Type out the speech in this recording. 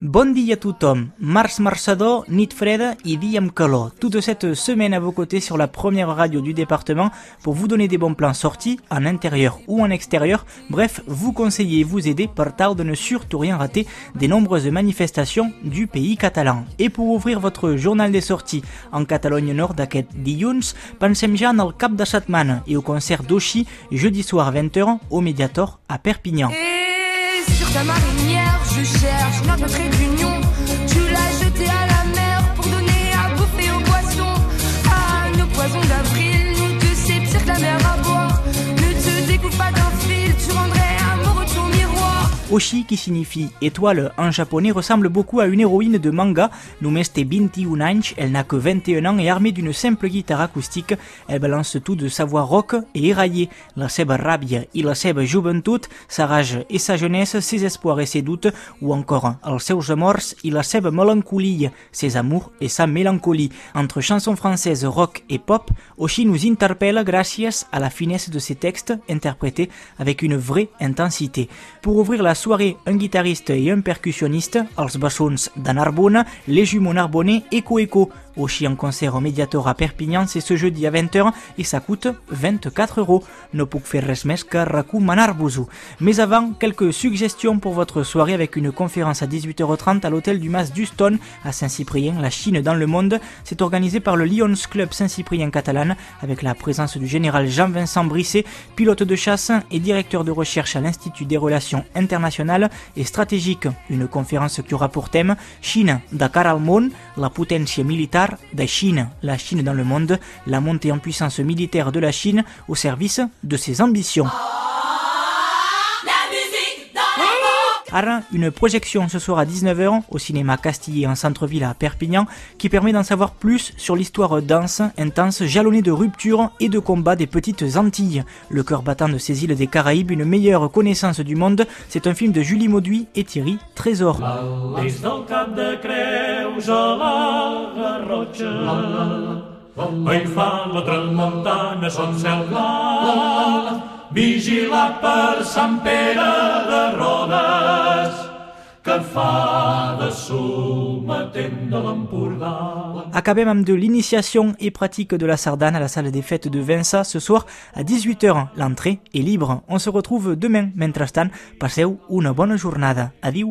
Bon dia a tothom. Mars marçador, nit freda et dia amb calor. Toute cette semaine à vos côtés sur la première radio du département pour vous donner des bons plans sortis, en intérieur ou en extérieur. Bref, vous conseiller et vous aider par tal de ne surtout rien rater des nombreuses manifestations du pays catalan. Et pour ouvrir votre journal des sorties en Catalogne Nord d'aquest dilluns, pensem ja en el cap de setmana et au concert d'Oshi jeudi soir 20h au Mediator à Perpignan. Et ta marinière, je cherche notre trait d'union. Oshi, qui signifie étoile en japonais, ressemble beaucoup à une héroïne de manga. Numeste 21 anys, elle n'a que 21 ans et armée d'une simple guitare acoustique, elle balance tout de sa voix rock et éraillée. La seva ràbia i la seva joventut, sa rage et sa jeunesse, ses espoirs et ses doutes, ou encore els seus amors i la melancolie, ses amours et sa mélancolie. Entre chansons françaises rock et pop, Oshi nous interpelle grâce à la finesse de ses textes interprétés avec une vraie intensité. Pour ouvrir la un guitariste et un percussionniste, els bessons de Narbonne, les jumeaux Narbonnais Eco Eco. Oshi en concert au Mediator à Perpignan, c'est ce jeudi à 20h et ça coûte 24 euros. Mais avant, quelques suggestions pour votre soirée avec une conférence à 18h30 à l'hôtel du Mas d'Uston à Saint-Cyprien, la Chine dans le monde. C'est organisé par le Lions Club Saint-Cyprien catalane avec la présence du général Jean-Vincent Brisset, pilote de chasse et directeur de recherche à l'Institut des relations internationales et stratégiques. Une conférence qui aura pour thème Chine, Dakar al la potència militar de Chine, la Chine dans le monde, la montée en puissance militaire de la Chine au service de ses ambitions. Ara, une projection ce soir à 19h au cinéma Castillé en centre-ville à Perpignan qui permet d'en savoir plus sur l'histoire dense, intense, jalonnée de ruptures et de combats des petites Antilles. Le cœur battant de ces îles des Caraïbes, une meilleure connaissance du monde, c'est un film de Julie Mauduit et Thierry Trésor. Que fa de de l'initiation et pratique de la sardane à la salle des fêtes de Vinça ce soir à 18h. L'entrée est libre. On se retrouve demain. Mentrestant, passeu una bona jornada. Adieu.